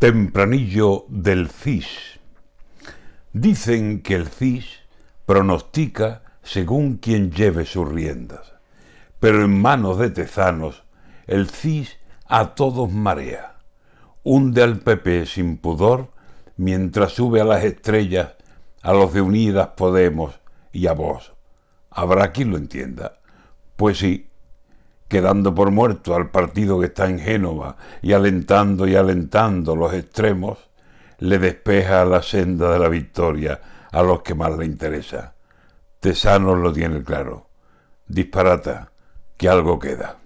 Tempranillo del CIS. Dicen que el CIS pronostica según quien lleve sus riendas, pero en manos de tezanos el CIS a todos marea, hunde al PP sin pudor mientras sube a las estrellas a los de Unidas Podemos y a vos. Habrá quien lo entienda. Pues sí, quedando por muerto al partido que está en Génova y alentando y alentando los extremos, le despeja la senda de la victoria a los que más le interesa. Tesanos lo tiene claro. Disparata, que algo queda.